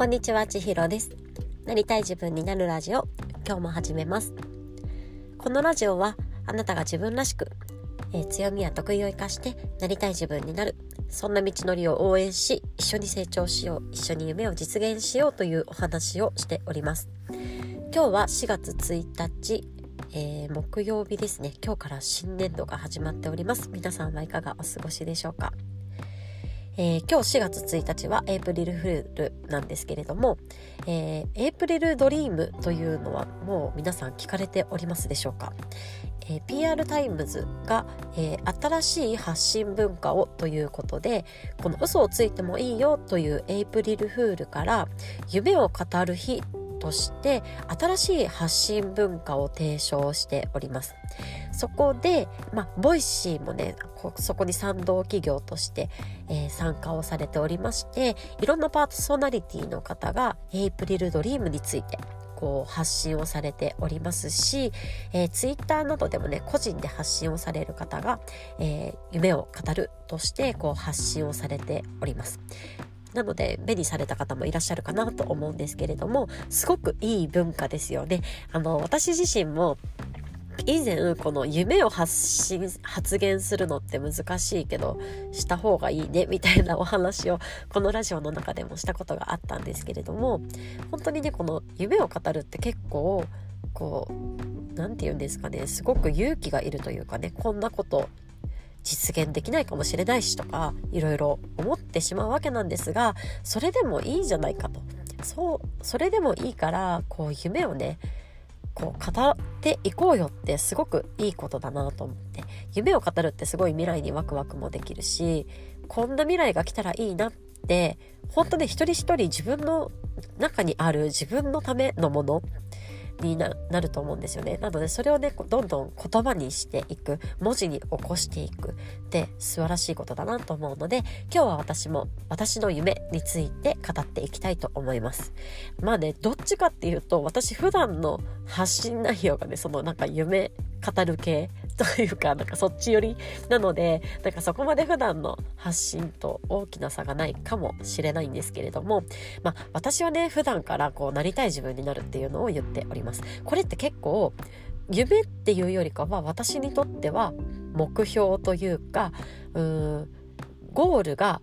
こんにちは、ちひろです。なりたい自分になるラジオ、今日も始めます。このラジオは、あなたが自分らしく、えー、強みや得意を生かしてなりたい自分になる、そんな道のりを応援し、一緒に成長しよう、一緒に夢を実現しようというお話をしております。今日は4月1日、えー、木曜日ですね。今日から新年度が始まっております。皆さんはいかがお過ごしでしょうか？えー、今日4月1日はエイプリルフールなんですけれども、えー、エイプリルドリームというのはもう皆さん聞かれておりますでしょうか、えー、PR タイムズが、えー、新しい発信文化をということでこの嘘をついてもいいよというエイプリルフールから夢を語る日として新しい発信文化を提唱しております。そこで、まあ、ボイシーもね、そこに賛同企業として、えー、参加をされておりまして、いろんなパーソナリティの方がエイプリルドリームについてこう発信をされておりますし、えー、ツイッターなどでもね個人で発信をされる方が、えー、夢を語るとしてこう発信をされておりますなので目にされた方もいらっしゃるかなと思うんですけれどもすごくいい文化ですよね。あの私自身も以前この夢を発信発言するのって難しいけどした方がいいねみたいなお話をこのラジオの中でもしたことがあったんですけれども本当にねこの夢を語るって結構こう何て言うんですかねすごく勇気がいるというかねこんなこと実現できないかもしれないしとかいろいろ思ってしまうわけなんですがそれでもいいじゃないかと。そうそれでもいいからこう夢をねこう語っていこうよってすごくいいことだなと思って。夢を語るってすごい未来にワクワクもできるしこんな未来が来たらいいなって本当ね一人一人自分の中にある自分のためのものになると思うんですよね。なのでそれをねどんどん言葉にしていく文字に起こしていくって素晴らしいことだなと思うので今日は私も私の夢について語っていきたいと思います。まあねどっちかっていうと私普段の発信内容がねそのなんか夢語る系というかなんかそっち寄りなのでなんかそこまで普段の発信と大きな差がないかもしれないんですけれどもまあ私はね普段からこうなりたい自分になるっていうのを言っております。これって結構夢っていうよりかは私にとっては目標というかうーんゴールが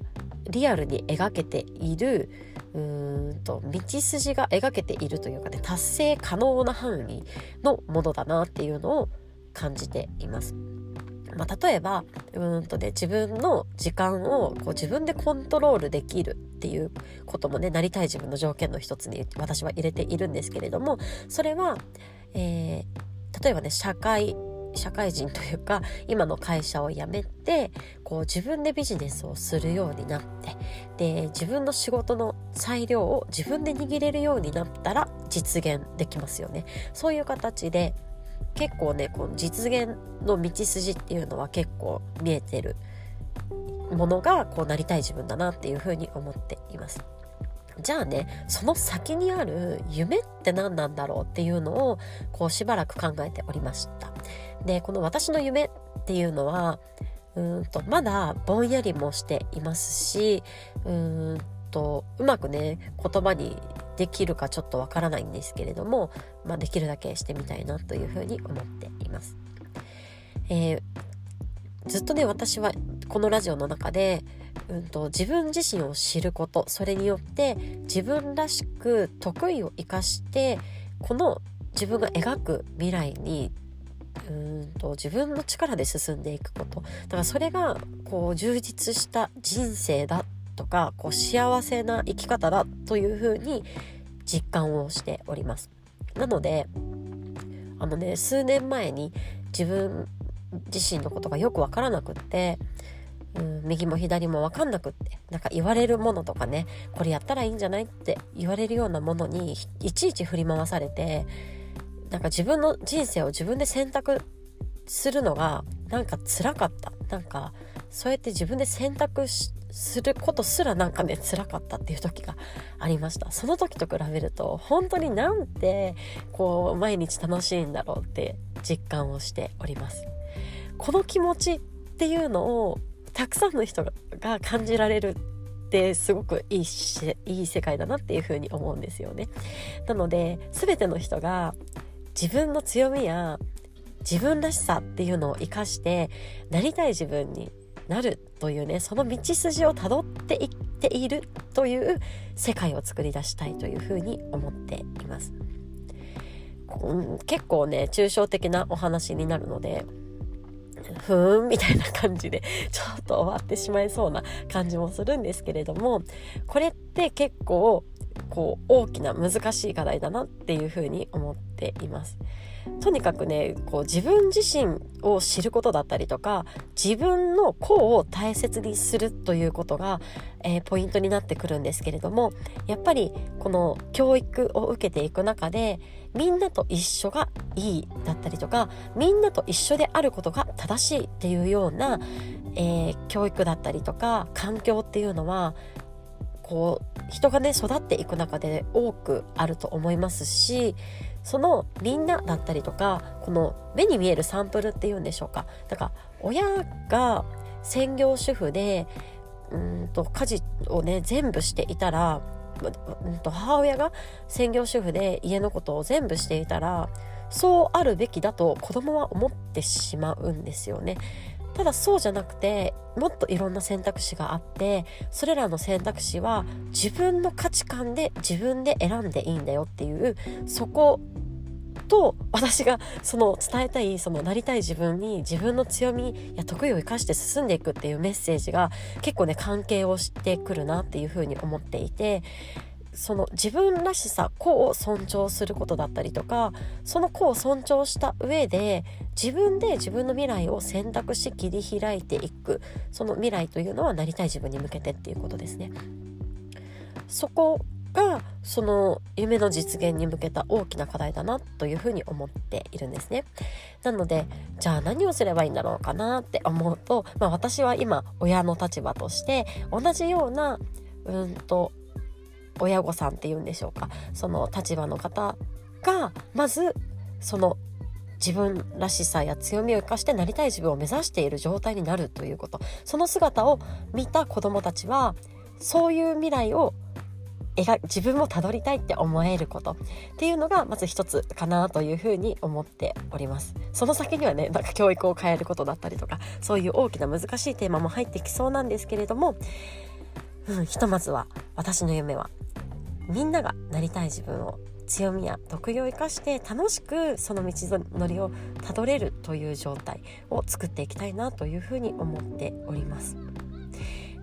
リアルに描けているうーんと道筋が描けているというかね達成可能な範囲のものだなっていうのを感じています。まあ、例えばうんと、ね、自分の時間をこう自分でコントロールできるっていうこともねなりたい自分の条件の一つに私は入れているんですけれどもそれは、えー、例えばね社会社会人というか今の会社を辞めてこう自分でビジネスをするようになってで自分の仕事の裁量を自分で握れるようになったら実現できますよねそういう形で結構ねこの実現の道筋っていうのは結構見えてるものがこうなりたい自分だなっていうふうに思っています。じゃあねその先にある夢って何なんだろうっていうのをこうしばらく考えておりました。でこの私の夢っていうのはうんとまだぼんやりもしていますしうんとうまくね言葉にできるかちょっとわからないんですけれども、まあ、できるだけしてみたいなというふうに思っています。えー、ずっとね私はこのラジオの中で、うんと、自分自身を知ることそれによって自分らしく得意を生かしてこの自分が描く未来にうんと自分の力で進んでいくことだからそれがこう充実した人生だとかこう幸せな生き方だというふうに実感をしております。なのであのね数年前に自分自身のことがよく分からなくって、うん、右も左も分かんなくってなんか言われるものとかねこれやったらいいんじゃないって言われるようなものにいちいち振り回されてなんか自分の人生を自分で選択するのがなんか辛かった。なんかそうやって自分で選択することすらなんかね辛かったっていう時がありました。その時と比べると本当になんてこう毎日楽しいんだろうって実感をしております。この気持ちっていうのをたくさんの人が感じられるっってすごくいいしいい世界だなっていうふうに思うんですよね。なので全ての人が自分の強みや自分らしさっていうのを生かしてなりたい自分になるというねその道筋をたどっていっているという世界を作り出したいというふうに思っています。結構ね抽象的なお話になるのでふーんみたいな感じでちょっと終わってしまいそうな感じもするんですけれどもこれって結構こう大きな難しい課題だなっていうふうに思っています。とにかくねこう自分自身を知ることだったりとか自分の個を大切にするということが、えー、ポイントになってくるんですけれどもやっぱりこの教育を受けていく中でみんなと一緒がいいだったりとかみんなと一緒であることが正しいっていうような、えー、教育だったりとか環境っていうのはこう人がね育っていく中で多くあると思いますしそのみんなだったりとかこの目に見えるサンプルっていうんでしょうかだから親が専業主婦でうんと家事をね全部していたら、うんと母親が専業主婦で家のことを全部していたらそうあるべきだと子供は思ってしまうんですよね。ただそうじゃなくてもっといろんな選択肢があってそれらの選択肢は自分の価値観で自分で選んでいいんだよっていうそこと私がその伝えたいそのなりたい自分に自分の強みや得意を生かして進んでいくっていうメッセージが結構ね関係をしてくるなっていうふうに思っていてその自分らしさ個を尊重することだったりとかその個を尊重した上で自分で自分の未来を選択し切り開いていくその未来というのはなりたい自分に向けてっていうことですね。そこがその夢の実現に向けた大きな課題だなというふうに思っているんですね。なのでじゃあ何をすればいいんだろうかなって思うと、まあ、私は今親の立場として同じようなうんと親御さんっていうんでしょうか。その立場の方がまずその自分らしさや強みを生かしてなりたい自分を目指している状態になるということ。その姿を見た子どもたちはそういう未来を描自分もたどりたいって思えること。っていうのがまず一つかなというふうに思っております。その先にはねなんか教育を変えることだったりとかそういう大きな難しいテーマも入ってきそうなんですけれども、うん、ひとまずは私の夢はみんながなりたい自分を強みや得意を生かして楽しくその道のりをたどれるという状態を作っていきたいなというふうに思っております。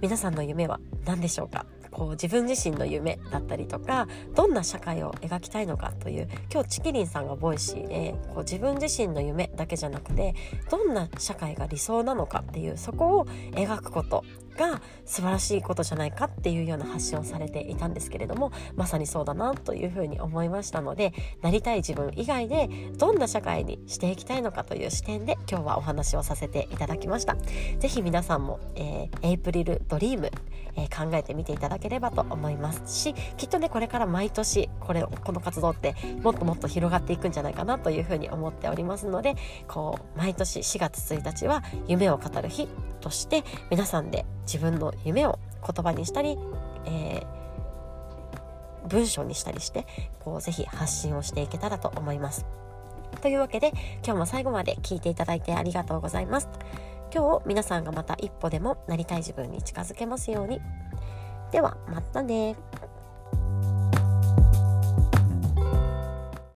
皆さんの夢は何でしょうか？こう自分自身の夢だったりとかどんな社会を描きたいのかという今日ちきりんさんがボイシーでこう自分自身の夢だけじゃなくてどんな社会が理想なのかっていうそこを描くことが素晴らしいことじゃないかっていうような発信をされていたんですけれどもまさにそうだなというふうに思いましたのでなりたい自分以外でどんな社会にしていきたいのかという視点で今日はお話をさせていただきました。是非皆さんも、えー、エイプリルドリーム、えー、考えてみていただければと思いますしきっとねこれから毎年これこの活動ってもっともっと広がっていくんじゃないかなというふうに思っておりますのでこう毎年4月1日は夢を語る日として皆さんで自分の夢を言葉にしたり、えー、文章にしたりしてこうぜひ発信をしていけたらと思います。というわけで今日も最後まで聞いていただいてありがとうございます。今日皆さんがまた一歩でもなりたい自分に近づけますように。ではまたね